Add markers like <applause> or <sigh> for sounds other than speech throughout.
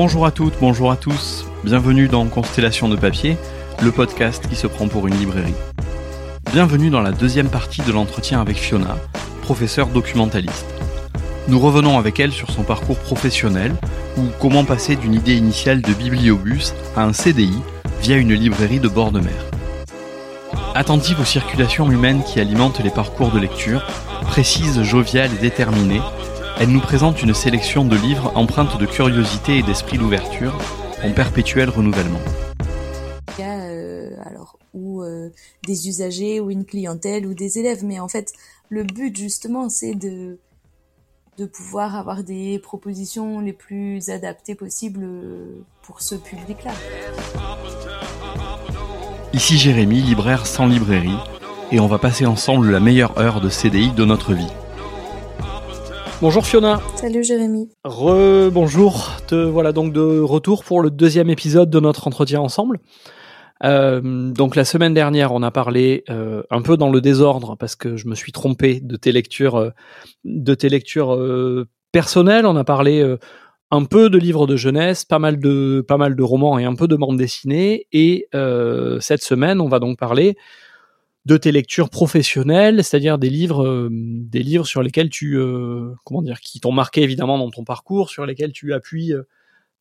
Bonjour à toutes, bonjour à tous. Bienvenue dans Constellation de papier, le podcast qui se prend pour une librairie. Bienvenue dans la deuxième partie de l'entretien avec Fiona, professeure documentaliste. Nous revenons avec elle sur son parcours professionnel ou comment passer d'une idée initiale de bibliobus à un CDI via une librairie de bord de mer. Attentive aux circulations humaines qui alimentent les parcours de lecture, précise, joviale et déterminée, elle nous présente une sélection de livres empreintes de curiosité et d'esprit d'ouverture en perpétuel renouvellement. Il y a euh, alors ou euh, des usagers ou une clientèle ou des élèves, mais en fait le but justement c'est de de pouvoir avoir des propositions les plus adaptées possibles pour ce public-là. Ici Jérémy, libraire sans librairie, et on va passer ensemble la meilleure heure de CDI de notre vie. Bonjour Fiona. Salut Jérémy. Re-bonjour. Te voilà donc de retour pour le deuxième épisode de notre entretien ensemble. Euh, donc la semaine dernière, on a parlé euh, un peu dans le désordre parce que je me suis trompé de tes lectures, euh, de tes lectures personnelles. On a parlé un peu de livres de jeunesse, pas mal de pas mal de romans et un peu de bandes dessinées. Et cette semaine, on va donc parler de tes lectures professionnelles, c'est-à-dire des livres, des livres sur lesquels tu, comment dire, qui t'ont marqué évidemment dans ton parcours, sur lesquels tu appuies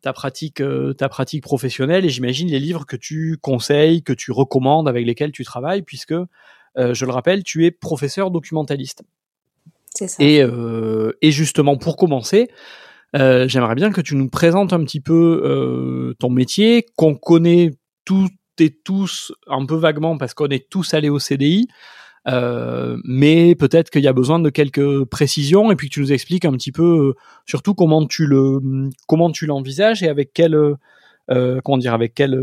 ta pratique, euh, ta pratique professionnelle et j'imagine les livres que tu conseilles, que tu recommandes, avec lesquels tu travailles, puisque, euh, je le rappelle, tu es professeur documentaliste. C'est ça. Et, euh, et justement, pour commencer, j'aimerais bien que tu nous présentes un petit peu ton métier, qu'on connaît toutes tous un peu vaguement parce qu'on est tous allés au CDI. Euh, mais peut-être qu'il y a besoin de quelques précisions et puis que tu nous expliques un petit peu euh, surtout comment tu le comment tu l'envisages et avec quelle euh, comment dire avec quelle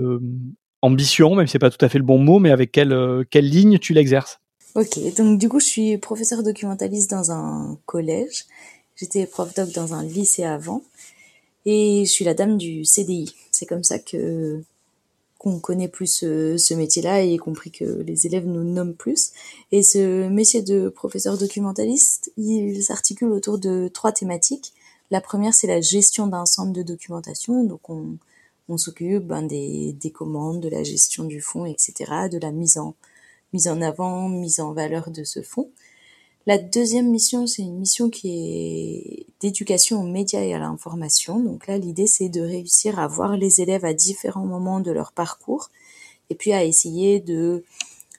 ambition même si c'est pas tout à fait le bon mot mais avec quelle quelle ligne tu l'exerces. Ok donc du coup je suis professeur documentaliste dans un collège j'étais prof doc dans un lycée avant et je suis la dame du CDI c'est comme ça que qu'on connaît plus ce, métier-là et y compris que les élèves nous nomment plus. Et ce métier de professeur documentaliste, il s'articule autour de trois thématiques. La première, c'est la gestion d'un centre de documentation. Donc, on, on s'occupe ben, des, des commandes, de la gestion du fonds, etc., de la mise en, mise en avant, mise en valeur de ce fonds. La deuxième mission, c'est une mission qui est d'éducation aux médias et à l'information. Donc là, l'idée, c'est de réussir à voir les élèves à différents moments de leur parcours et puis à essayer de,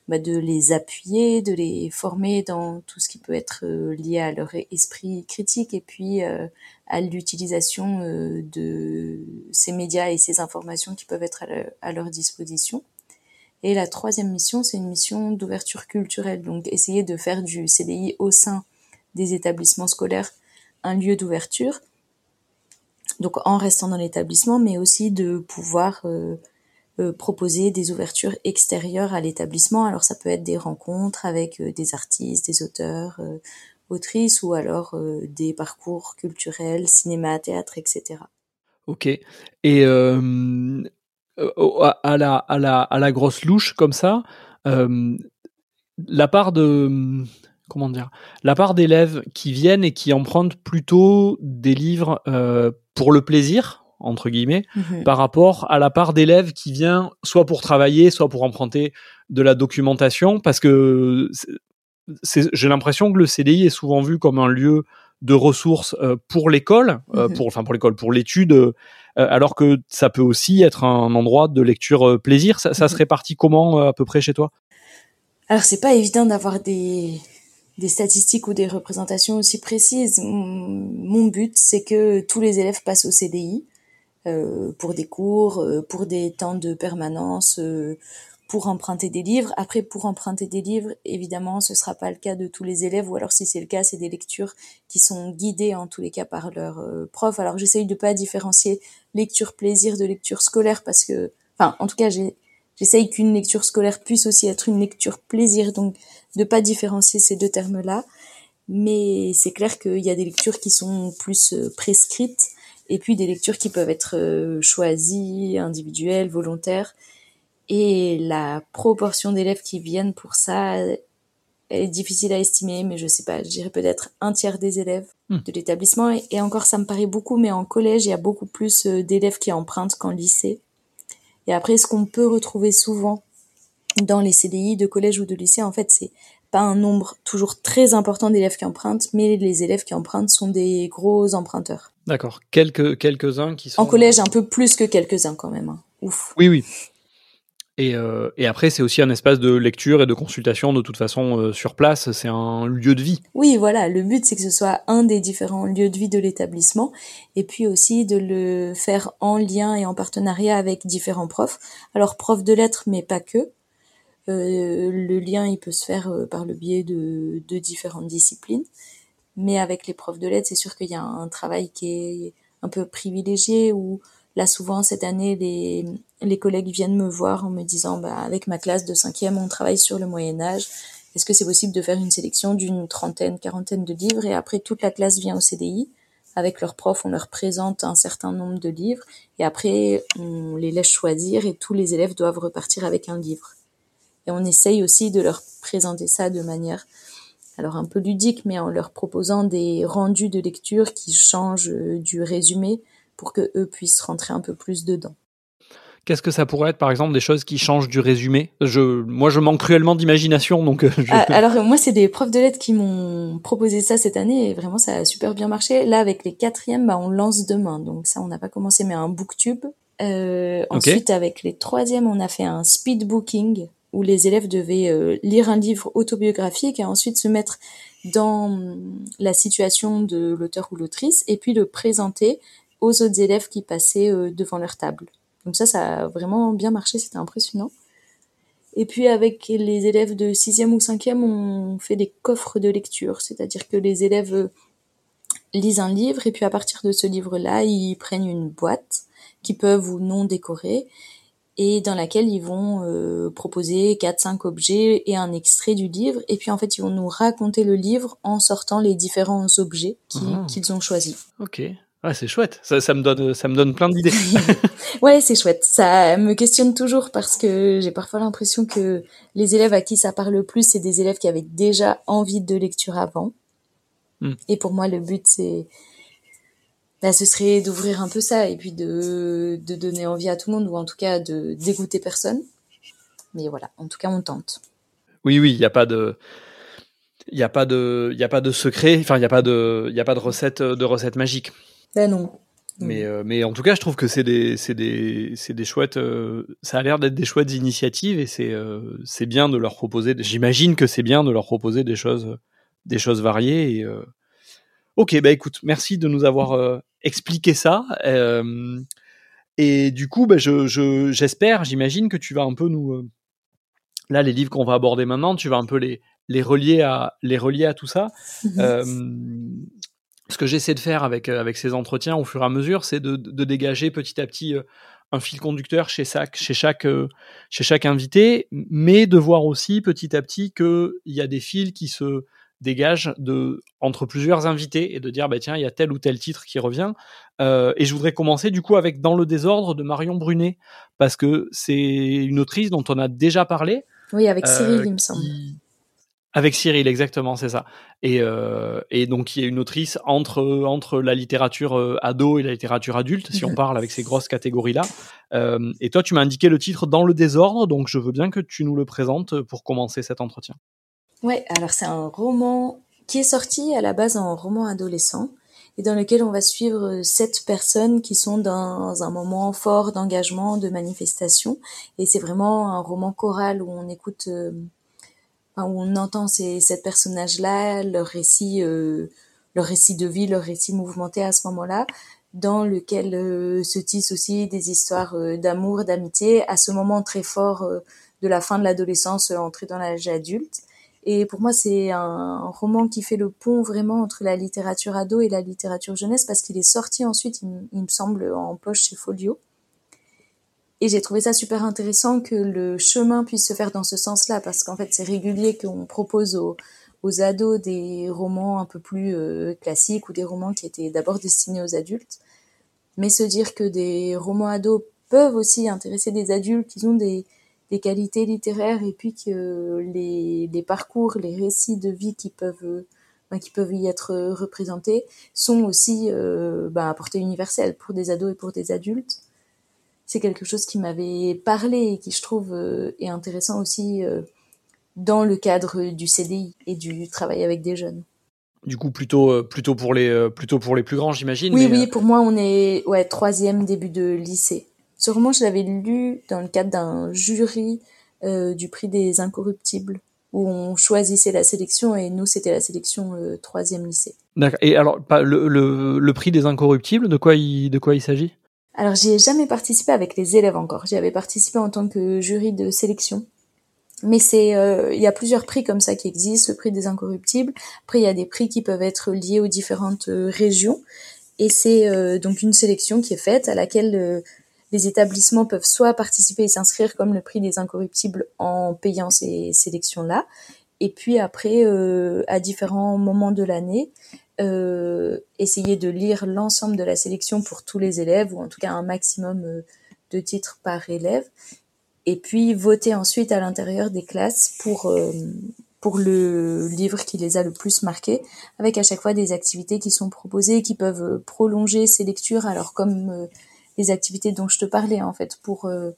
bah, les appuyer, de les former dans tout ce qui peut être euh, lié à leur esprit critique et puis euh, à l'utilisation euh, de ces médias et ces informations qui peuvent être à leur disposition. Et la troisième mission, c'est une mission d'ouverture culturelle, donc essayer de faire du CDI au sein des établissements scolaires un lieu d'ouverture, donc en restant dans l'établissement, mais aussi de pouvoir euh, euh, proposer des ouvertures extérieures à l'établissement. Alors ça peut être des rencontres avec euh, des artistes, des auteurs, autrices, ou alors des parcours culturels, cinéma, théâtre, etc. Ok. Et à, la, à, la, à la grosse louche comme ça, euh, la part de comment dire, la part d'élèves qui viennent et qui empruntent plutôt des livres euh, pour le plaisir entre guillemets, mhm. par rapport à la part d'élèves qui vient soit pour travailler, soit pour emprunter de la documentation, parce que j'ai l'impression que le CDI est souvent vu comme un lieu de ressources euh, pour l'école, euh, mhm. pour enfin pour l'école, pour l'étude, euh, alors que ça peut aussi être un endroit de lecture plaisir. Ça, ça se mhm. répartit comment à peu près chez toi? Alors c'est pas évident d'avoir des des statistiques ou des représentations aussi précises. Mon but, c'est que tous les élèves passent au CDI euh, pour des cours, pour des temps de permanence, euh, pour emprunter des livres. Après, pour emprunter des livres, évidemment, ce sera pas le cas de tous les élèves, ou alors si c'est le cas, c'est des lectures qui sont guidées en tous les cas par leur euh, prof. Alors j'essaye de pas différencier lecture plaisir de lecture scolaire parce que, enfin, en tout cas, j'essaye qu'une lecture scolaire puisse aussi être une lecture plaisir, donc de pas différencier ces deux termes-là. Mais c'est clair qu'il y a des lectures qui sont plus euh, prescrites et puis des lectures qui peuvent être euh, choisies, individuelles, volontaires et la proportion d'élèves qui viennent pour ça est difficile à estimer, mais je sais pas, je dirais peut-être un tiers des élèves Hmm. de l'établissement. Et, et encore, ça me paraît beaucoup, mais en collège, il y a beaucoup plus euh, d'élèves qui empruntent qu'en lycée. Et après, ce qu'on peut retrouver souvent dans les CDI de collège ou de lycée, en fait, c'est pas un nombre toujours très important d'élèves qui empruntent, mais les élèves qui empruntent sont des gros emprunteurs. D'accord. Quelques quelques-uns qui sont En collège, un peu plus que quelques-uns quand même. hein. Ouf. Oui, oui. Et, euh, et après, c'est aussi un espace de lecture et de consultation de toute façon euh, sur place. C'est un lieu de vie. Oui, voilà, le but c'est que ce soit un des différents lieux de vie de l'établissement et puis aussi de le faire en lien et en partenariat avec différents profs. Alors profs de lettres, mais pas que. Euh, le lien il peut se faire euh, par le biais de, de différentes disciplines, mais avec les profs de lettres, c'est sûr qu'il y a un travail qui est un peu privilégié où là souvent cette année les, les collègues viennent me voir en me disant bah, avec ma classe de cinquième on travaille sur le Moyen Âge. Est-ce que c'est possible de faire une sélection d'une trentaine, quarantaine de livres? Et après toute la classe vient au CDI avec leurs profs, on leur présente un certain nombre de livres. Et après on les laisse choisir et tous les élèves doivent repartir avec un livre. Et on essaye aussi de leur présenter ça de manière alors un peu ludique mais en leur proposant des rendus de lecture qui changent euh, du résumé pour que eux puissent rentrer un peu plus dedans. Qu'est-ce que ça pourrait être, par exemple, des choses qui changent du résumé? Je, Moi, je manque cruellement d'imagination, donc euh, je... Ah, alors moi, c'est des profs de lettres qui m'ont proposé ça cette année et vraiment ça a super bien marché. Là, avec les quatrièmes, bah, on lance demain, donc ça, on n'a pas commencé, mais un booktube. Euh. Ensuite, avec les troisièmes, on a fait un speed booking où les élèves devaient euh, lire un livre autobiographique et ensuite se mettre dans hum, la situation de l'auteur ou l'autrice et puis le présenter aux autres élèves qui passaient euh, devant leur table. Donc ça, ça a vraiment bien marché, c'était impressionnant. Et puis avec les élèves de sixième ou cinquième, on fait des coffres de lecture, c'est-à-dire que les élèves euh, lisent un livre et puis à partir de ce livre-là, ils prennent une boîte qui peuvent ou non décorer et dans laquelle ils vont euh, proposer quatre cinq objets et un extrait du livre et puis en fait ils vont nous raconter le livre en sortant les différents objets Ah. qu'ils ont choisis. Ok. Ouais, c'est chouette. Ça, ça me donne, ça me donne plein d'idées. <laughs> Ouais, c'est chouette. Ça me questionne toujours parce que j'ai parfois l'impression que les élèves à qui ça parle le plus, c'est des élèves qui avaient déjà envie de lecture avant. Hmm. Et pour moi, le but, c'est, bah, ce serait d'ouvrir un peu ça et puis de, de donner envie à tout le monde ou en tout cas de dégoûter personne. Mais voilà, en tout cas, on tente. oui, oui, il n'y a pas de. Il n'y a pas de, il y a pas de secret. Enfin, il n'y a pas de, il y a pas de recette, de recette magique. Ben non. Mais, euh, mais en tout cas, je trouve que c'est des, c'est des, c'est des chouettes. euh, ça a l'air d'être des chouettes initiatives et c'est, euh, c'est bien de leur proposer. J'imagine que c'est bien de leur proposer des choses, des choses variées. Et, euh, ok, bah écoute, merci de nous avoir expliqué ça. Et du coup, bah, je, je, j'espère, j'imagine que tu vas un peu nous, là, les livres qu'on va aborder maintenant, tu vas un peu les, les relier à, les relier à tout ça. <laughs> Euh, ce que j'essaie de faire avec, euh, avec ces entretiens au fur et à mesure, c'est de, de dégager petit à petit euh, un fil conducteur chez chaque, chez, chaque, euh, chez chaque invité, mais de voir aussi petit à petit qu'il y a des fils qui se dégagent de, entre plusieurs invités et de dire, bah, tiens, il y a tel ou tel titre qui revient. Euh, et je voudrais commencer du coup avec Dans le désordre de Marion Brunet, parce que c'est une autrice dont on a déjà parlé. Oui, avec Cyril, Euh, il me semble. qui- Avec Cyril, exactement, c'est ça. Et, euh, et donc, il y a une autrice entre, entre la littérature euh, ado et la littérature adulte, si on <laughs> parle avec ces grosses catégories-là. Euh, et toi, tu m'as indiqué le titre Dans le désordre, donc je veux bien que tu nous le présentes pour commencer cet entretien. Ouais, alors c'est un roman qui est sorti à la base en roman adolescent et dans lequel on va suivre sept personnes qui sont dans un moment fort d'engagement, de manifestation. Et c'est vraiment un roman choral où on écoute, euh, où on entend ces sept personnages-là, leur récit, euh, leur récit de vie, leur récit mouvementé à ce moment-là, dans lequel euh, se tissent aussi des histoires euh, d'amour, d'amitié, à ce moment très fort euh, de la fin de l'adolescence, euh, entrée dans l'âge adulte. Et pour moi, c'est un roman qui fait le pont vraiment entre la littérature ado et la littérature jeunesse parce qu'il est sorti ensuite, il, il me semble, en poche chez Folio. Et j'ai trouvé ça super intéressant que le chemin puisse se faire dans ce sens-là parce qu'en fait, c'est régulier qu'on propose aux, aux ados des romans un peu plus euh, classiques ou des romans qui étaient d'abord destinés aux adultes. Mais se dire que des romans ados peuvent aussi intéresser des adultes, qu'ils ont des, des qualités littéraires et puis que les, les parcours, les récits de vie qui peuvent ben, qui peuvent y être représentés sont aussi euh, ben, à portée universelle pour des ados et pour des adultes. C'est quelque chose qui m'avait parlé et qui je trouve euh, est intéressant aussi euh, dans le cadre du CDI et du travail avec des jeunes. Du coup, plutôt plutôt pour les plutôt pour les plus grands, j'imagine. Oui, oui. Pour moi, on est ouais troisième début de lycée. Ce roman, je l'avais lu dans le cadre d'un jury du prix des incorruptibles où on choisissait la sélection et nous c'était la sélection euh, troisième lycée. D'accord. Et alors le, le, le, prix des incorruptibles, de quoi il de quoi il s'agit? Alors j'y ai jamais participé avec les élèves encore. J'y avais participé en tant que jury de sélection. Mais c'est euh, il y a plusieurs prix comme ça qui existent, le prix des incorruptibles. Après il y a des prix qui peuvent être liés aux différentes euh, régions et c'est donc une sélection qui est faite à laquelle les établissements peuvent soit participer et s'inscrire comme le prix des incorruptibles en payant ces sélections-là, et puis après, euh, à différents moments de l'année, euh, essayer de lire l'ensemble de la sélection pour tous les élèves, ou en tout cas un maximum euh, de titres par élève, et puis voter ensuite à l'intérieur des classes pour pour le livre qui les a le plus marqués, avec à chaque fois des activités qui sont proposées, qui peuvent prolonger ces lectures. Alors comme les activités dont je te parlais en fait pour euh,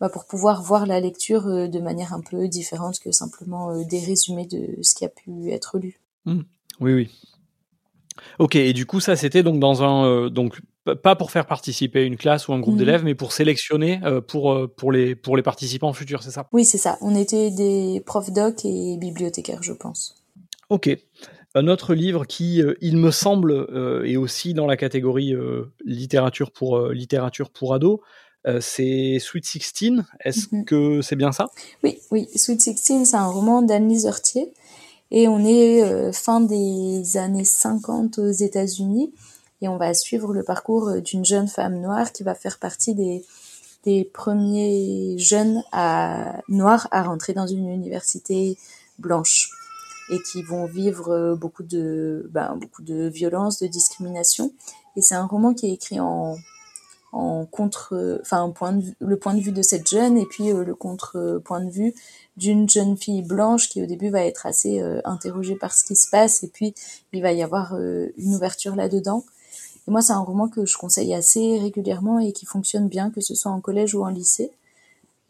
bah, pour pouvoir voir la lecture euh, de manière un peu différente que simplement euh, des résumés de ce qui a pu être lu. Mmh. Oui oui. Ok et du coup ça c'était donc dans un donc pas pour faire participer une classe ou un groupe mmh. d'élèves, mais pour sélectionner pour, pour, les, pour les participants futurs, c'est ça? Oui, c'est ça. On était des profs doc et bibliothécaires, je pense. Ok. Un autre livre qui, euh, il me semble, euh, est aussi dans la catégorie euh, littérature pour littérature pour ados, c'est Sweet Sixteen. Est-ce mhm. que c'est bien ça? Oui, oui. Sweet Sixteen, c'est un roman d'Anne-Lise Heurtier. Et on est fin des années 50 aux États-Unis. Et on va suivre le parcours d'une jeune femme noire qui va faire partie des, des premiers jeunes à, noirs à rentrer dans une université blanche et qui vont vivre euh, beaucoup de, ben, beaucoup de violence, de discrimination. Et c'est un roman qui est écrit en, en contre, enfin, point le point de vue de cette jeune et puis euh, le contre-point de vue d'une jeune fille blanche qui au début va être assez euh, interrogée par ce qui se passe et puis il va y avoir une ouverture là-dedans. Et moi, c'est un roman que je conseille assez régulièrement et qui fonctionne bien, que ce soit en collège ou en lycée.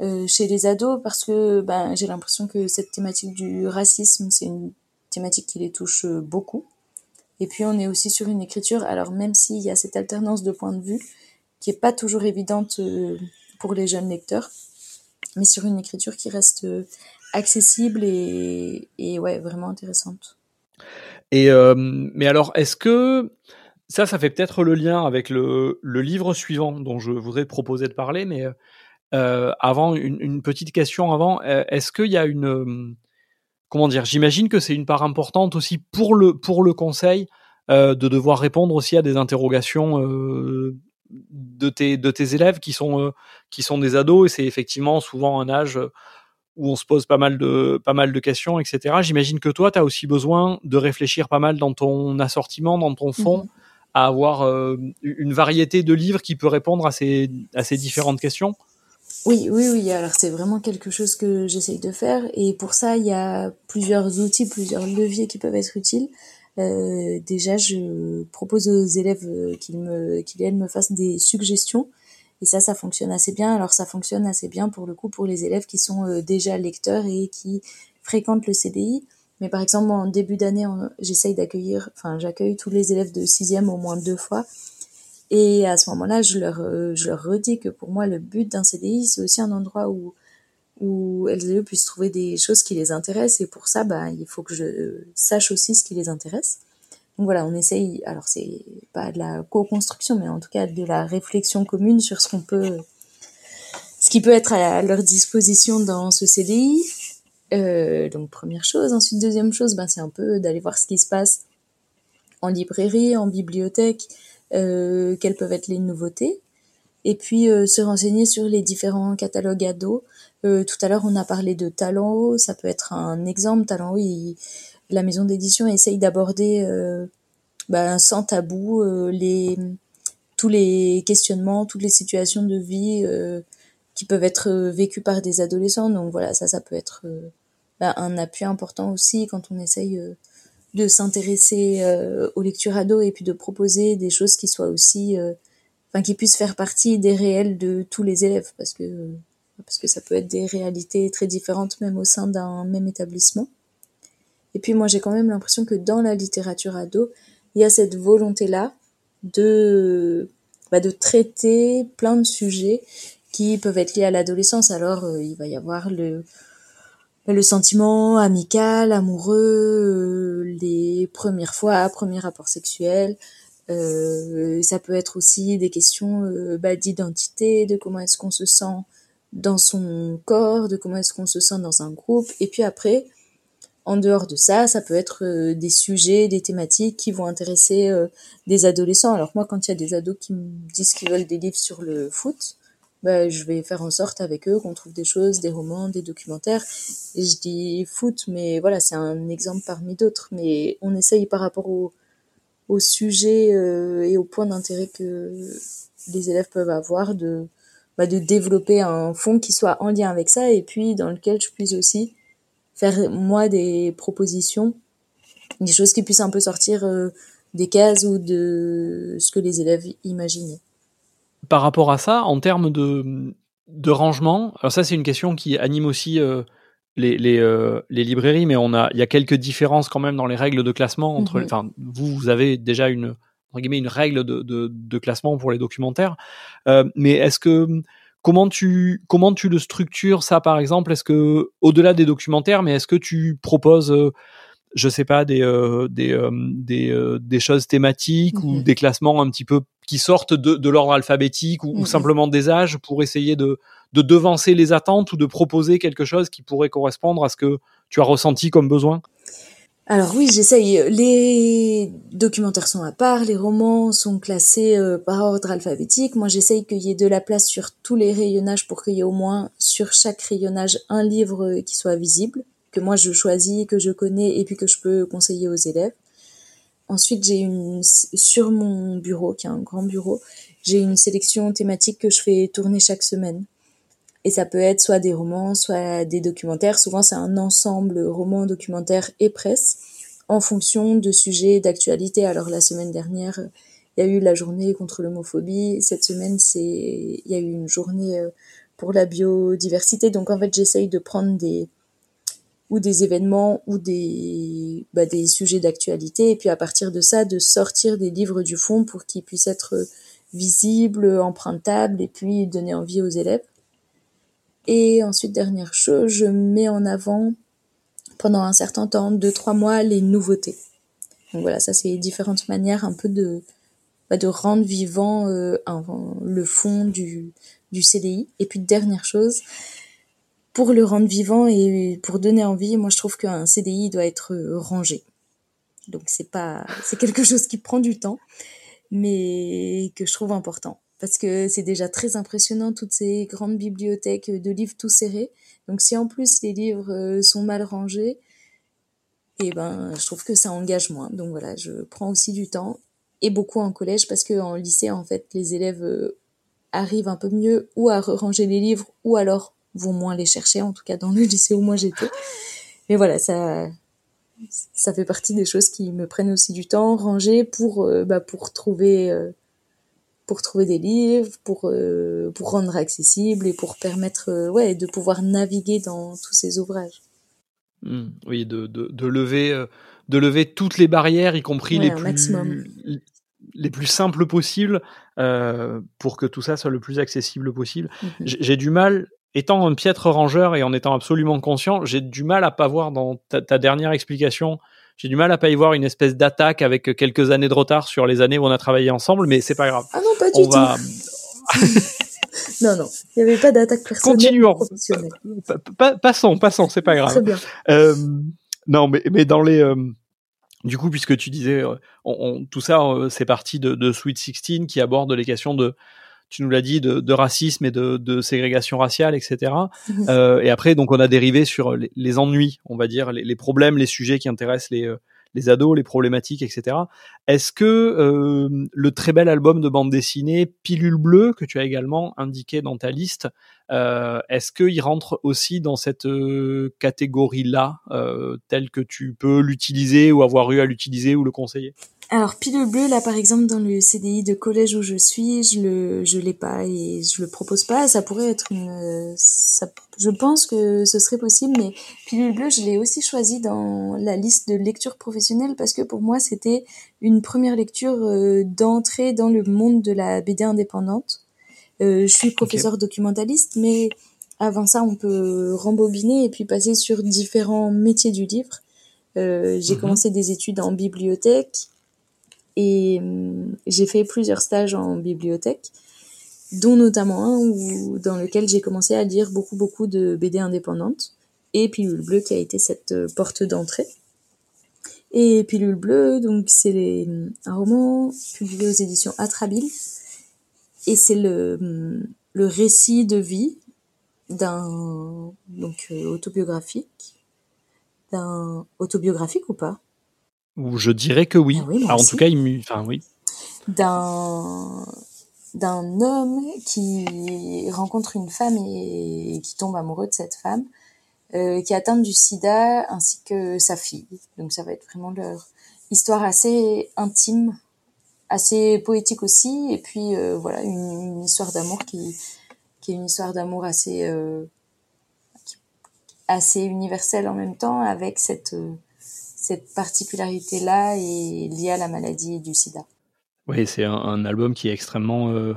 Euh, chez les ados parce que ben, j'ai l'impression que cette thématique du racisme, c'est une thématique qui les touche euh, beaucoup. Et puis on est aussi sur une écriture, alors même s'il y a cette alternance de points de vue, qui est pas toujours évidente euh, pour les jeunes lecteurs, mais sur une écriture qui reste accessible et, ouais, vraiment intéressante. Et mais alors, est-ce que ça, ça fait peut-être le lien avec le, livre suivant dont je voudrais proposer de parler, mais euh, avant, une, petite question avant. Euh, est-ce qu'il y a une euh, comment dire J'imagine que c'est une part importante aussi pour le pour le conseil de devoir répondre aussi à des interrogations de tes de tes élèves qui sont qui sont des ados et c'est effectivement souvent un âge où on se pose pas mal de pas mal de questions, etc. J'imagine que toi, tu as aussi besoin de réfléchir pas mal dans ton assortiment, dans ton fond, mmh à avoir une variété de livres qui peut répondre à ces à ces différentes questions? Oui, oui, oui. Alors c'est vraiment quelque chose que j'essaye de faire et pour ça il y a plusieurs outils, plusieurs leviers qui peuvent être utiles. Euh, déjà, je propose aux élèves euh, qu'ils me, qu'ils me fassent des suggestions et ça, ça fonctionne assez bien. Alors ça fonctionne assez bien pour le coup pour les élèves qui sont euh, déjà lecteurs et qui fréquentent le CDI. Mais par exemple, en début d'année, j'essaye d'accueillir, enfin, j'accueille tous les élèves de sixième au moins deux fois. Et à ce moment-là, je leur, je leur redis que pour moi, le but d'un CDI, c'est aussi un endroit où, où elles et eux puissent trouver des choses qui les intéressent. Et pour ça, bah, il faut que je sache aussi ce qui les intéresse. Donc voilà, on essaye, alors c'est pas de la co-construction, mais en tout cas de la réflexion commune sur ce qu'on peut, ce qui peut être à leur disposition dans ce CDI. Euh, donc première chose. Ensuite, deuxième chose, ben, c'est un peu d'aller voir ce qui se passe en librairie, en bibliothèque, euh, quelles peuvent être les nouveautés, et puis euh, se renseigner sur les différents catalogues ados. Euh, tout à l'heure, on a parlé de Talent ça peut être un exemple. Talent Haut, la maison d'édition essaye d'aborder ben, sans tabou les tous les questionnements, toutes les situations de vie qui peuvent être vécues par des adolescents. Donc voilà, ça, ça peut être bah, un appui important aussi quand on essaye de s'intéresser aux lectures ados et puis de proposer des choses qui soient aussi, enfin, qui puissent faire partie des réels de tous les élèves, parce que parce que ça peut être des réalités très différentes même au sein d'un même établissement. Et puis moi j'ai quand même l'impression que dans la littérature ado, il y a cette volonté-là de, bah, de traiter plein de sujets qui peuvent être liés à l'adolescence. Alors euh, il va y avoir le, le sentiment amical, amoureux, euh, les premières fois, premiers rapports sexuels. Euh, ça peut être aussi des questions bah, d'identité, de comment est-ce qu'on se sent dans son corps, de comment est-ce qu'on se sent dans un groupe. Et puis après, en dehors de ça, ça peut être euh, des sujets, des thématiques qui vont intéresser euh, des adolescents. Alors moi, quand il y a des ados qui me disent qu'ils veulent des livres sur le foot, bah, je vais faire en sorte avec eux qu'on trouve des choses, des romans, des documentaires. Et je dis foot, mais voilà, c'est un exemple parmi d'autres. Mais on essaye par rapport au, au sujet euh, et au point d'intérêt que les élèves peuvent avoir de bah, de développer un fond qui soit en lien avec ça et puis dans lequel je puisse aussi faire moi des propositions, des choses qui puissent un peu sortir euh, des cases ou de ce que les élèves imaginaient. Par rapport à ça, en termes de, de rangement, alors ça c'est une question qui anime aussi euh, les, les, euh, les, librairies, mais on a, il y a quelques différences quand même dans les règles de classement entre, mhm. enfin, vous, vous avez déjà une, une règle de, de, classement pour les documentaires. Euh, mais est-ce que comment tu comment tu le structures ça par exemple? Est-ce que au-delà des documentaires, mais est-ce que tu proposes euh, je sais pas des euh, des des, des, choses thématiques ou mhm. des classements un petit peu qui sortent de, de l'ordre alphabétique ou, ou, mhm. simplement des âges pour essayer de de devancer les attentes ou de proposer quelque chose qui pourrait correspondre à ce que tu as ressenti comme besoin? Alors oui, j'essaye. Les documentaires sont à part, les romans sont classés euh, par ordre alphabétique. Moi, j'essaye qu'il y ait de la place sur tous les rayonnages pour qu'il y ait au moins sur chaque rayonnage un livre qui soit visible, que moi je choisis, que je connais et puis que je peux conseiller aux élèves. Ensuite, j'ai une sur mon bureau, qui est un grand bureau, j'ai une sélection thématique que je fais tourner chaque semaine. Et ça peut être soit des romans, soit des documentaires. Souvent, c'est un ensemble roman, documentaire et presse en fonction de sujets d'actualité. Alors, la semaine dernière, il y a eu la journée contre l'homophobie. Cette semaine, c'est, il y a eu une journée euh, pour la biodiversité. Donc, en fait, j'essaye de prendre des, ou des événements ou des, bah, des sujets d'actualité. Et puis, à partir de ça, de sortir des livres du fond pour qu'ils puissent être visibles, empruntables et puis donner envie aux élèves. Et ensuite, dernière chose, je mets en avant pendant un certain temps, deux, trois mois, les nouveautés. Donc voilà, ça c'est différentes manières un peu de, bah, de rendre vivant euh, le fond du, du CDI. Et puis dernière chose, pour le rendre vivant et pour donner envie, moi je trouve qu'un CDI doit être rangé. Donc c'est pas, c'est quelque chose qui prend du temps, mais que je trouve important parce que c'est déjà très impressionnant toutes ces grandes bibliothèques de livres tout serrés. Donc si en plus les livres euh, sont mal rangés, et eh ben je trouve que ça engage moins. Donc voilà, je prends aussi du temps et beaucoup en collège parce que en lycée en fait les élèves euh, arrivent un peu mieux ou à ranger les livres ou alors vont moins les chercher en tout cas dans le <laughs> lycée où moi j'étais. Mais voilà, ça ça fait partie des choses qui me prennent aussi du temps ranger pour euh, bah, pour trouver pour trouver des livres, pour euh, pour rendre accessible et pour permettre euh, ouais de pouvoir naviguer dans tous ces ouvrages. Mmh, oui, de, de, de lever euh, de lever toutes les barrières, y compris les plus les plus simples possibles, pour que tout ça soit le plus accessible possible. Mmh j'ai du mal, étant un piètre rangeur et en étant absolument conscient, j'ai du mal à pas voir dans ta, ta dernière explication j'ai du mal à pas y voir une espèce d'attaque avec quelques années de retard sur les années où on a travaillé ensemble, mais c'est pas grave. Ah non, pas du tout. <laughs> non, non, il n'y avait pas d'attaque personnelle. Continuons. passons, passons, c'est pas grave. Très bien. Euh, non, mais, mais dans les. Euh, du coup, puisque tu disais, euh, on, tout ça, c'est parti de, de, Sweet 16 qui aborde les questions de, tu nous l'as dit, de, de, racisme et de, de, ségrégation raciale, etc. Mhm. Euh, et après, donc, on a dérivé sur les, les ennuis, on va dire, les, les, problèmes, les sujets qui intéressent les, les ados, les problématiques, etc. Est-ce que euh, le très bel album de bande dessinée Pilule bleue que tu as également indiqué dans ta liste, euh, est-ce qu'il rentre aussi dans cette euh, catégorie-là, euh, telle que tu peux l'utiliser ou avoir eu à l'utiliser ou le conseiller? Alors pilule bleue là par exemple dans le CDI de collège où je suis, je le je l'ai pas et je le propose pas. Ça pourrait être une ça, je pense que ce serait possible mais pilule bleue je l'ai aussi choisi dans la liste de lecture professionnelle parce que pour moi c'était une première lecture euh, d'entrée dans le monde de la BD indépendante. Euh, je suis professeur documentaliste mais avant ça on peut rembobiner et puis passer sur différents métiers du livre. Euh, j'ai mhm. commencé des études en bibliothèque et hum, j'ai fait plusieurs stages en bibliothèque, dont notamment un dans lequel j'ai commencé à lire beaucoup, beaucoup de BD indépendantes. Et Pilule Bleue qui a été cette euh, porte d'entrée. Et Pilule Bleue, donc c'est hum, un roman publié aux éditions Atrabile. Et c'est le, récit de vie d'un donc euh, autobiographique d'un autobiographique ou pas? Ou je dirais que oui. Ah en tout cas, il enfin oui. D'un d'un homme qui rencontre une femme et qui tombe amoureux de cette femme, euh, qui est atteinte du sida ainsi que sa fille. Donc ça va être vraiment leur histoire assez intime, assez poétique aussi, et puis euh, voilà une, histoire d'amour qui qui est une histoire d'amour assez euh, assez universelle en même temps avec cette cette particularité-là est liée à la maladie du sida. Oui, c'est un, album qui est extrêmement, euh,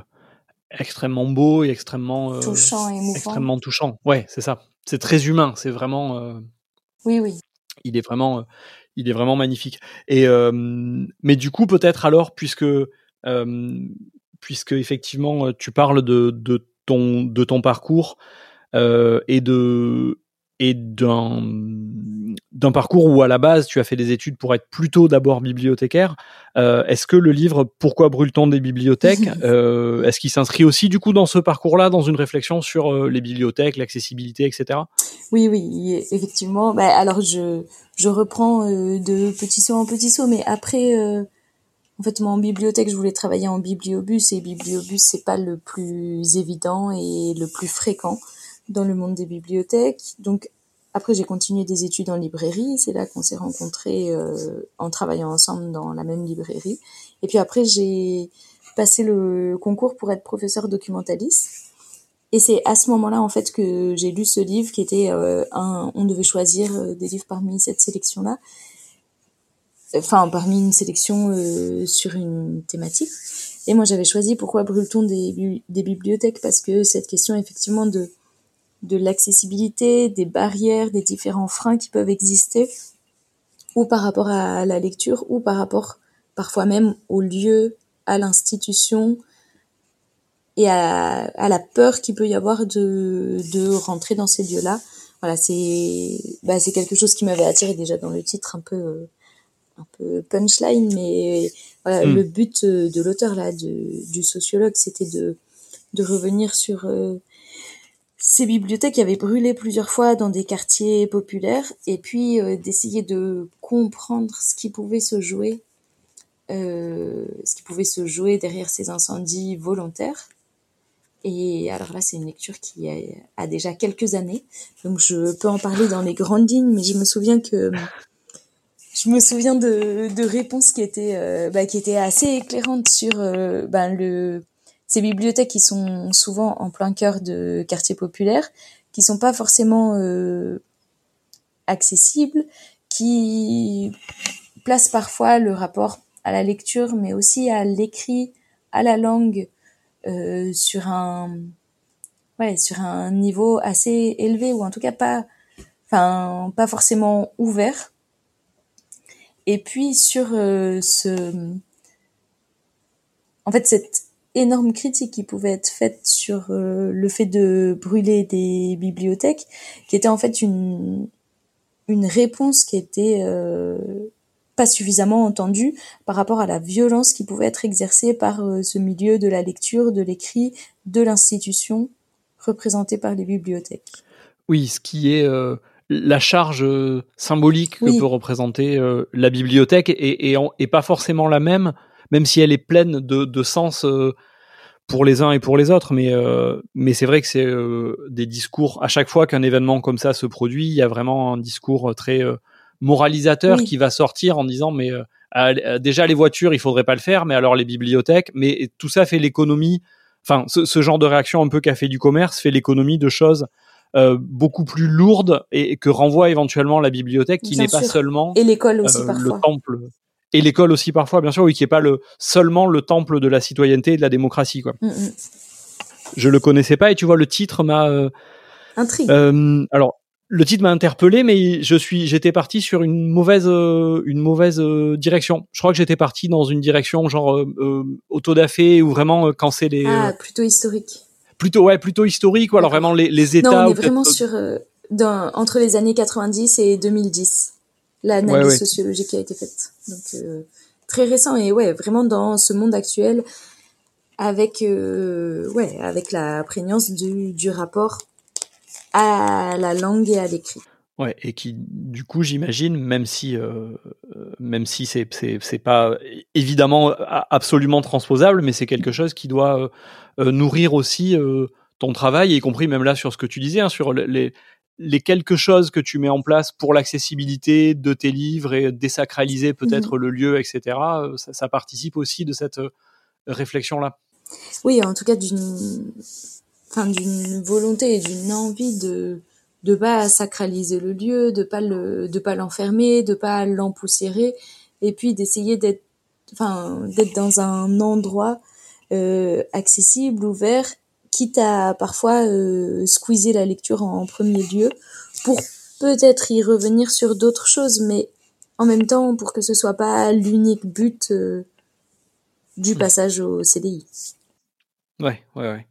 extrêmement beau et extrêmement euh, touchant et émouvant. Extrêmement touchant. Ouais, c'est ça. C'est très humain. C'est vraiment. Euh, oui, oui. Il est vraiment, il est vraiment magnifique. Et mais du coup, peut-être alors, puisque puisque effectivement, tu parles de, de ton de ton parcours et de et d'un d'un parcours où à la base tu as fait des études pour être plutôt d'abord bibliothécaire. Euh, est-ce que le livre Pourquoi brûle-t-on des bibliothèques <laughs> euh, Est-ce qu'il s'inscrit aussi du coup dans ce parcours-là, dans une réflexion sur euh, les bibliothèques, l'accessibilité, etc. Oui, oui, effectivement. Bah, alors je je reprends de petit saut en petit saut, mais après. En fait, moi, en bibliothèque, je voulais travailler en bibliobus et bibliobus, c'est pas le plus évident et le plus fréquent dans le monde des bibliothèques. Donc, après, j'ai continué des études en librairie. C'est là qu'on s'est rencontrés euh, en travaillant ensemble dans la même librairie. Et puis après, j'ai passé le concours pour être professeur documentaliste. Et c'est à ce moment-là, en fait, que j'ai lu ce livre qui était euh, un... On devait choisir euh, des livres parmi cette sélection-là. Enfin, parmi une sélection euh, sur une thématique. Et moi, j'avais choisi Pourquoi brûle-t-on des, des bibliothèques? Parce que cette question, effectivement, de de l'accessibilité, des barrières, des différents freins qui peuvent exister, ou par rapport à la lecture, ou par rapport parfois même au lieu, à l'institution, et à, la peur qu'il peut y avoir de, de rentrer dans ces lieux-là. Voilà, c'est bah, c'est quelque chose qui m'avait attiré déjà dans le titre, un peu un peu punchline, mais voilà, hmm. le but de l'auteur là, de, du sociologue, c'était de de revenir sur euh, ces bibliothèques avaient brûlé plusieurs fois dans des quartiers populaires et puis euh, d'essayer de comprendre ce qui pouvait se jouer euh, ce qui pouvait se jouer derrière ces incendies volontaires. Et alors là c'est une lecture qui a, déjà quelques années. Donc je peux en parler dans les grandes lignes mais je me souviens que je me souviens de, de réponses qui étaient euh, bah, qui étaient assez éclairantes sur ben, le ces bibliothèques qui sont souvent en plein cœur de quartiers populaires, qui sont pas forcément euh, accessibles, qui placent parfois le rapport à la lecture, mais aussi à l'écrit, à la langue, euh, sur un ouais sur un niveau assez élevé ou en tout cas pas enfin pas forcément ouvert. Et puis sur euh, ce en fait cette énorme critique qui pouvait être faite sur euh, le fait de brûler des bibliothèques, qui était en fait une une réponse qui était euh, pas suffisamment entendu par rapport à la violence qui pouvait être exercée par ce milieu de la lecture, de l'écrit, de l'institution représentée par les bibliothèques. Oui, ce qui est la charge symbolique que peut représenter la bibliothèque et, et, pas forcément la même, même si elle est pleine de, de sens pour les uns et pour les autres, mais euh, mais c'est vrai que c'est euh, des discours à chaque fois qu'un événement comme ça se produit, il y a vraiment un discours euh, très moralisateur qui va sortir en disant mais déjà les voitures il faudrait pas le faire, mais alors les bibliothèques, mais tout ça fait l'économie. Enfin, ce, genre de réaction un peu café du commerce fait l'économie de choses beaucoup plus lourdes et, que renvoie éventuellement la bibliothèque, qui n'est pas seulement et l'école aussi parfois. le temple et l'école aussi parfois, bien sûr, oui, qui est pas le seulement le temple de la citoyenneté et de la démocratie, quoi. Mm, mm. Je le connaissais pas et tu vois le titre m'a euh, euh, alors le titre m'a interpellé, mais je suis, j'étais parti sur une mauvaise, euh, une mauvaise euh, direction. Je crois que j'étais parti dans une direction genre euh, autodafé ou vraiment quand c'est les. Ah, plutôt historique. Plutôt ouais, plutôt historique ou alors vraiment les, les États. Non, on est vraiment sur dans, entre les années 90 et 2010 l'analyse sociologique qui a été faite. Donc euh, très récent et ouais, vraiment dans ce monde actuel avec euh, ouais, avec la prégnance du, du rapport à la langue et à l'écrit. Ouais, et qui, du coup, j'imagine, même si, euh, même si c'est, c'est, pas évidemment absolument transposable, mais c'est quelque chose qui doit nourrir aussi ton travail, y compris même là sur ce que tu disais, hein, sur les, les quelques choses que tu mets en place pour l'accessibilité de tes livres et désacraliser peut-être mhm. le lieu, etc., euh, ça, participe aussi de cette euh, réflexion-là. Oui, en tout cas d'une, enfin, d'une volonté et d'une envie de de pas sacraliser le lieu, de pas le, de pas l'enfermer, de pas l'empoussiérer, et puis d'essayer d'être, enfin, d'être dans un endroit euh, accessible, ouvert quitte à parfois euh, squeezer la lecture en premier lieu pour peut-être y revenir sur d'autres choses, mais en même temps pour que ce soit pas l'unique but euh, du hmm. passage au CDI. Ouais, ouais, ouais.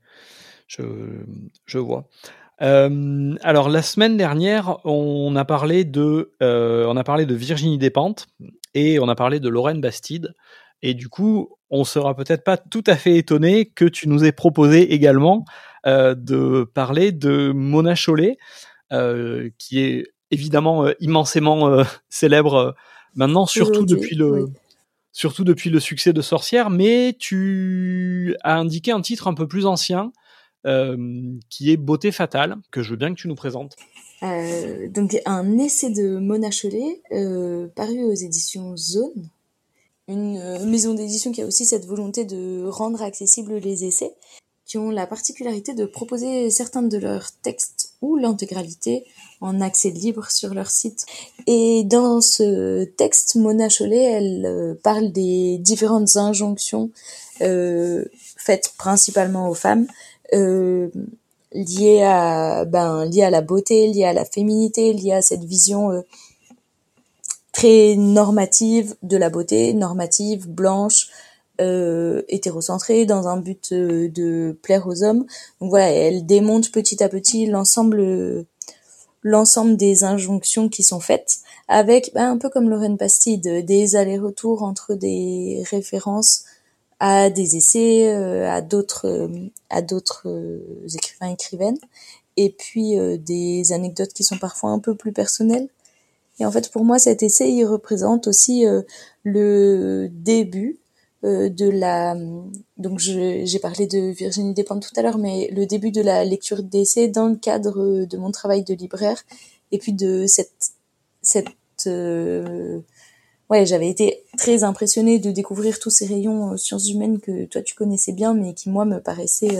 Je, je vois. Euh, alors la semaine dernière, on a parlé de, euh, on a parlé de Virginie Despentes et on a parlé de Lorraine Bastide. Et du coup, on sera peut-être pas tout à fait étonné que tu nous aies proposé également euh, de parler de Mona Chollet, euh, qui est évidemment euh, immensément euh, <laughs> célèbre euh, maintenant, surtout depuis le surtout depuis le succès de Sorcière. Mais tu as indiqué un titre un peu plus ancien, qui est Beauté fatale, que je veux bien que tu nous présentes. donc un essai de Mona Chollet, paru aux éditions Zone une euh, maison d'édition qui a aussi cette volonté de rendre accessibles les essais, qui ont la particularité de proposer certains de leurs textes ou l'intégralité en accès libre sur leur site. Et dans ce texte, Mona Chollet, elle euh, parle des différentes injonctions euh, faites principalement aux femmes, euh, liées à ben liées à la beauté, liées à la féminité, liées à cette vision euh, très normative de la beauté, normative, blanche, euh, hétérocentrée, dans un but euh, de plaire aux hommes. Donc voilà, elle démonte petit à petit l'ensemble l'ensemble des injonctions qui sont faites, avec ben, un peu comme Lorraine Bastide, des allers-retours entre des références à des essais, euh, à d'autres à d'autres écrivains écrivaines, et puis des anecdotes qui sont parfois un peu plus personnelles. Et en fait, pour moi, cet essai, il représente aussi euh, le début euh, de la... Donc, j'ai parlé de Virginie Despentes tout à l'heure, mais le début de la lecture d'essai dans le cadre de mon travail de libraire, et puis de cette... cette euh, ouais, j'avais été très impressionnée de découvrir tous ces rayons sciences humaines que toi, tu connaissais bien, mais qui, moi, me paraissaient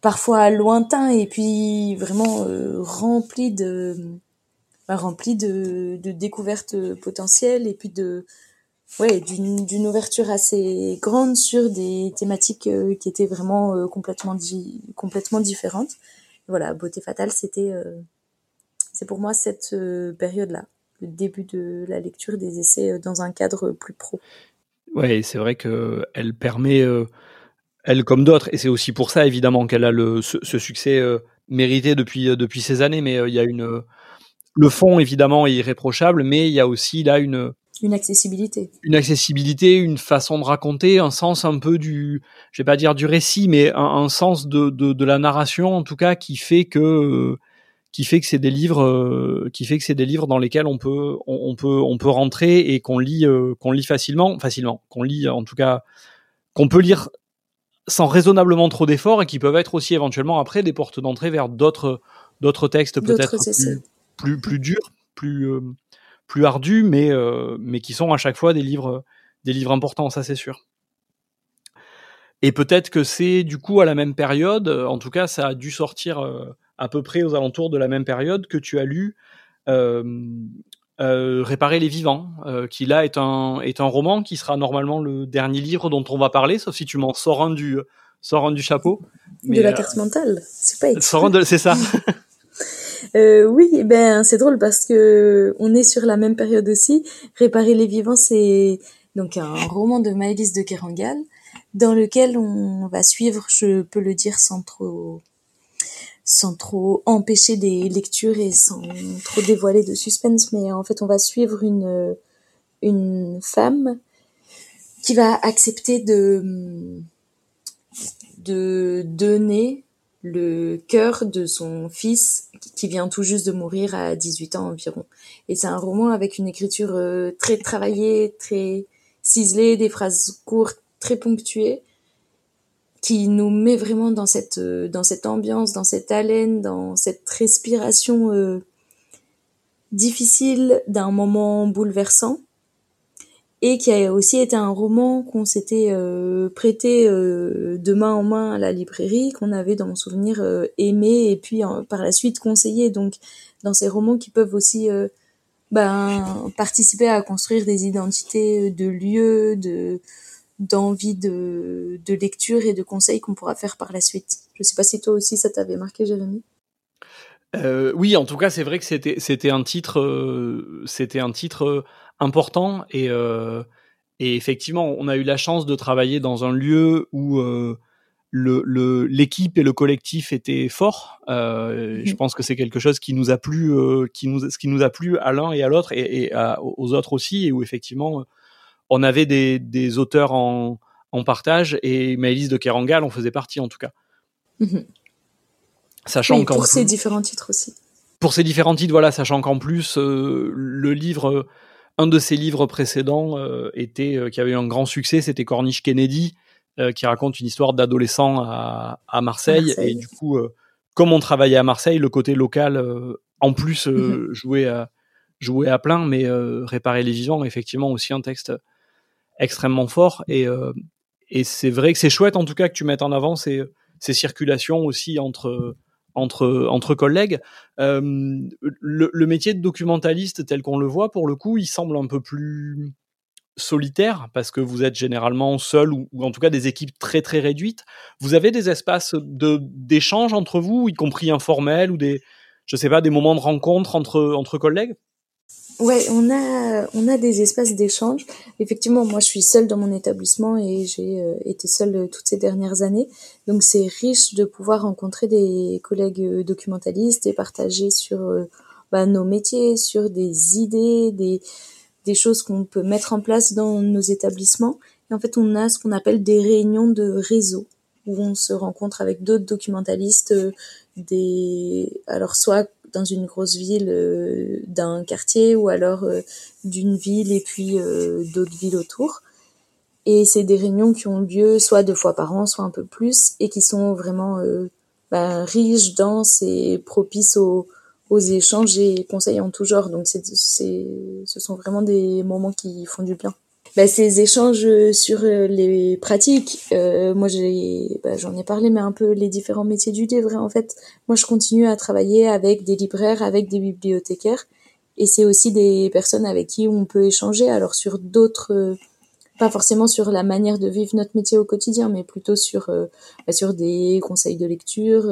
parfois lointains, et puis vraiment remplis de rempli de, de découvertes potentielles et puis de ouais d'une ouverture assez grande sur des thématiques euh, qui étaient vraiment euh, complètement complètement différentes. Voilà beauté fatale c'était euh, c'est pour moi cette période là le début de la lecture des essais dans un cadre plus pro. Ouais c'est vrai que elle permet elle comme d'autres et c'est aussi pour ça évidemment qu'elle a le ce, ce succès mérité depuis depuis ces années mais il y a une le fond évidemment est irréprochable, mais il y a aussi là une une accessibilité. Une accessibilité, une façon de raconter, un sens un peu du, je vais pas dire du récit, mais un, sens de, de, de, la narration en tout cas qui fait que qui fait que c'est des livres euh, qui fait que c'est des livres dans lesquels on peut on, peut on peut rentrer et qu'on lit euh, qu'on lit facilement facilement qu'on lit en tout cas qu'on peut lire sans raisonnablement trop d'efforts et qui peuvent être aussi éventuellement après des portes d'entrée vers d'autres d'autres textes peut-être plus, plus, plus durs plus euh, plus ardus mais mais qui sont à chaque fois des livres des livres importants ça c'est sûr et peut-être que c'est du coup à la même période en tout cas ça a dû sortir à peu près aux alentours de la même période que tu as lu euh, euh, Réparer les vivants, euh, qui là est un, est un roman qui sera normalement le dernier livre dont on va parler, sauf si tu m'en sors un du, sors un du chapeau. de la carte mentale, c'est pas C'est ça. <laughs> oui, eh ben c'est drôle parce que on est sur la même période aussi. Réparer les vivants, c'est donc un roman de Maëlys de Kerangal dans lequel on va suivre, je peux le dire sans trop sans trop empêcher des lectures et sans trop dévoiler de suspense, mais en fait on va suivre une, une femme qui va accepter de, de donner le cœur de son fils qui vient tout juste de mourir à 18 ans environ. Et c'est un roman avec une écriture euh, très travaillée, très ciselée, des phrases courtes, très ponctuées, qui nous met vraiment dans cette euh, dans cette ambiance, dans cette haleine, dans cette respiration euh, difficile d'un moment bouleversant et qui a aussi été un roman qu'on s'était euh, prêté de main en main à la librairie, qu'on avait dans mon souvenir aimé et puis par la suite conseillé. Donc dans ces romans qui peuvent aussi ben, participer à construire des identités de lieux, de d'envie de, lecture et de conseils qu'on pourra faire par la suite. Je sais pas si toi aussi ça t'avait marqué, Jérémy. Euh, oui, en tout cas, c'est vrai que un titre euh, c'était un titre euh, important et euh, et effectivement, on a eu la chance de travailler dans un lieu où euh, le l'équipe et le collectif étaient forts. Euh, Je mhm. pense que c'est quelque chose qui nous a plu, qui nous qui nous a plu à l'un et à l'autre et, et à, aux autres aussi, et où effectivement on avait des, des auteurs en, en, partage et Maëlys de Kerangal en faisait partie en tout cas. Mhm. Sachant pour ces différents titres aussi. Pour ces différents titres, voilà, sachant qu'en plus euh, le livre, un de ses livres précédents euh, était euh, qui avait eu un grand succès, c'était Corniche Kennedy, qui raconte une histoire d'adolescent à, à, Marseille. Et du coup, comme on travaillait à Marseille, le côté local en plus mhm. jouait à jouait à plein, mais réparer les vivants, effectivement aussi un texte extrêmement fort. Et, euh, et c'est vrai que c'est chouette en tout cas que tu mettes en avant ces, ces circulations aussi entre entre entre collègues. Euh, le, métier de documentaliste tel qu'on le voit, pour le coup, il semble un peu plus solitaire parce que vous êtes généralement seul ou, ou en tout cas des équipes très très réduites. Vous avez des espaces de d'échange entre vous, y compris informels ou des je sais pas des moments de rencontre entre entre collègues? Ouais, on a on a des espaces d'échange. Effectivement, moi je suis seule dans mon établissement et j'ai euh, été seule euh, toutes ces dernières années. Donc c'est riche de pouvoir rencontrer des collègues euh, documentalistes et partager sur bah, nos métiers, sur des idées, des des choses qu'on peut mettre en place dans nos établissements. Et en fait, on a ce qu'on appelle des réunions de réseau où on se rencontre avec d'autres documentalistes des alors soit dans une grosse ville euh, d'un quartier ou alors euh, d'une ville et puis euh, d'autres villes autour. Et c'est des réunions qui ont lieu soit deux fois par an, soit un peu plus, et qui sont vraiment ben, riches, denses et propices aux, aux échanges et conseils en tout genre. Donc c'est, ce sont vraiment des moments qui font du bien bah, ces échanges sur euh, les pratiques. Euh, moi, j'ai, bah, j'en ai parlé, mais un peu les différents métiers du livre. En fait, moi, je continue à travailler avec des libraires, avec des bibliothécaires, et c'est aussi des personnes avec qui on peut échanger. Alors sur d'autres, euh, pas forcément sur la manière de vivre notre métier au quotidien, mais plutôt sur bah, sur des conseils de lecture,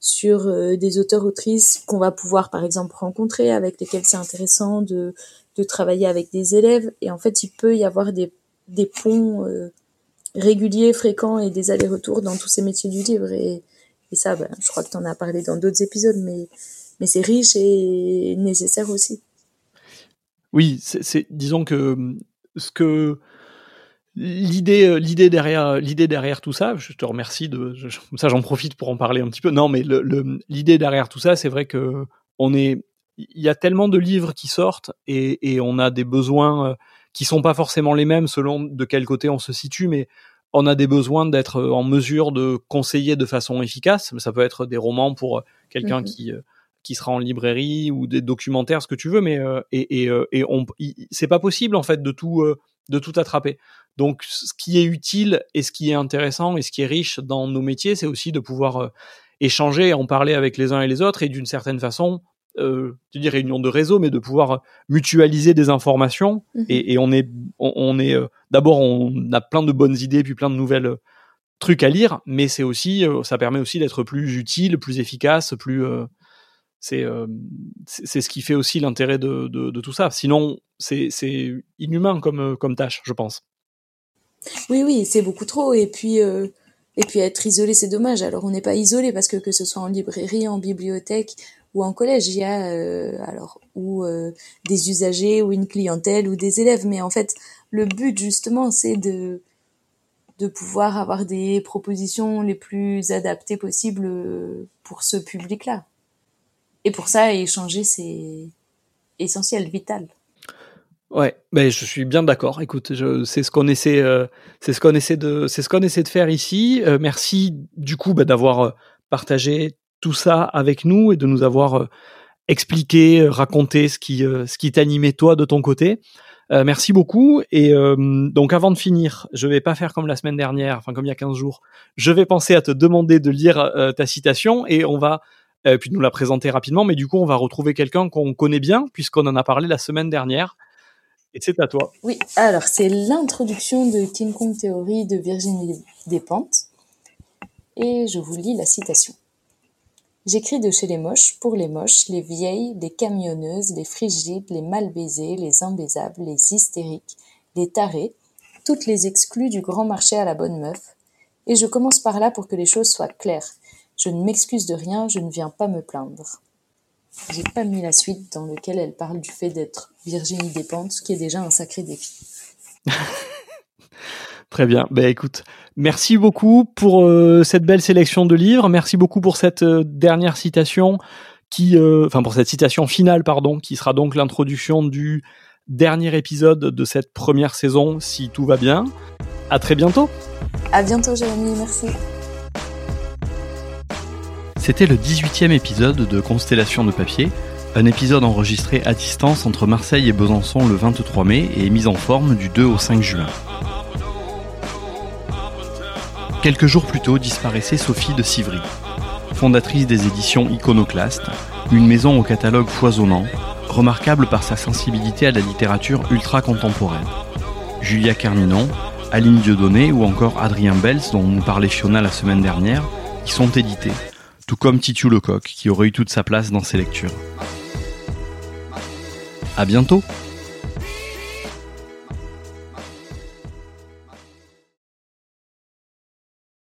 sur des auteurs autrices qu'on va pouvoir par exemple rencontrer, avec lesquels c'est intéressant de travailler avec des élèves. Et en fait, il peut y avoir des, des ponts euh, réguliers, fréquents et des allers-retours dans tous ces métiers du livre. Et, et ça, ben, je crois que tu en as parlé dans d'autres épisodes, mais mais c'est riche et nécessaire aussi. Oui, c'est disons que ce que l'idée l'idée derrière l'idée derrière tout ça je te remercie de ça j'en profite pour en parler un petit peu non mais l'idée derrière tout ça c'est vrai que on est il y a tellement de livres qui sortent et, et on a des besoins qui sont pas forcément les mêmes selon de quel côté on se situe mais on a des besoins d'être en mesure de conseiller de façon efficace. Ça peut être des romans pour quelqu'un mhm. qui euh, qui sera en librairie ou des documentaires, ce que tu veux, mais euh, et, et, euh, et on c'est pas possible en fait de tout de tout attraper. Donc ce qui est utile et ce qui est intéressant et ce qui est riche dans nos métiers, c'est aussi de pouvoir échanger, en parler avec les uns et les autres et d'une certaine façon euh, je dis réunion de réseau, mais de pouvoir mutualiser des informations. Mhm. Et, on est, on, est euh, d'abord, on a plein de bonnes idées, puis plein de nouvelles euh, trucs à lire, mais c'est aussi, euh, ça permet aussi d'être plus utile, plus efficace, plus. c'est c'est ce qui fait aussi l'intérêt de, de, tout ça. Sinon, c'est inhumain comme, comme tâche, je pense. Oui, oui, c'est beaucoup trop. Et puis, et puis être isolé, c'est dommage. Alors, on n'est pas isolé parce que que ce soit en librairie, en bibliothèque ou en collège, il y a euh, alors ou euh, des usagers ou une clientèle ou des élèves, mais en fait le but justement c'est de de pouvoir avoir des propositions les plus adaptées possibles euh, pour ce public-là. Et pour ça, échanger c'est essentiel, vital. Ouais, mais je suis bien d'accord. Écoute, c'est ce qu'on essaie, c'est ce qu'on essaie de, c'est ce qu'on essaie de faire ici. merci du coup bah, d'avoir partagé tout ça avec nous et de nous avoir euh, expliqué, euh, raconté ce qui, euh, qui t'animait toi de ton côté. merci beaucoup. Et donc avant de finir, je vais pas faire comme la semaine dernière, enfin comme il y a 15 jours. Je vais penser à te demander de lire ta citation et on va puis nous la présenter rapidement. Mais du coup, on va retrouver quelqu'un qu'on connaît bien puisqu'on en a parlé la semaine dernière. Et c'est à toi. Oui, alors c'est l'introduction de King Kong Theory de Virginie Despentes. Et je vous lis la citation. J'écris de chez les moches, pour les moches, les vieilles, les camionneuses, les frigides, les mal baisées, les imbaisables, les hystériques, les tarés, toutes les exclues du grand marché à la bonne meuf. Et je commence par là pour que les choses soient claires. Je ne m'excuse de rien, je ne viens pas me plaindre. J'ai pas mis la suite dans laquelle elle parle du fait d'être Virginie Despentes, qui est déjà un sacré défi. <laughs> Très bien. Ben écoute, merci beaucoup pour euh, cette belle sélection de livres. Merci beaucoup pour cette euh, dernière citation qui, euh, enfin pour cette citation finale, pardon, qui sera donc l'introduction du dernier épisode de cette première saison, si tout va bien. À très bientôt. À bientôt, Jérémy. Merci. C'était le 18e épisode de Constellation de papier, un épisode enregistré à distance entre Marseille et Besançon le 23 mai et mis en forme du 2 au 5 juin. Quelques jours plus tôt disparaissait Sophie de Civry, fondatrice des éditions Iconoclaste, une maison au catalogue foisonnant, remarquable par sa sensibilité à la littérature ultra-contemporaine. Julia Carminon, Aline Dieudonné ou encore Adrien Bels, dont nous parlait Fiona la semaine dernière, y sont édités, tout comme Titu Lecoq, qui aurait eu toute sa place dans ces lectures. À bientôt!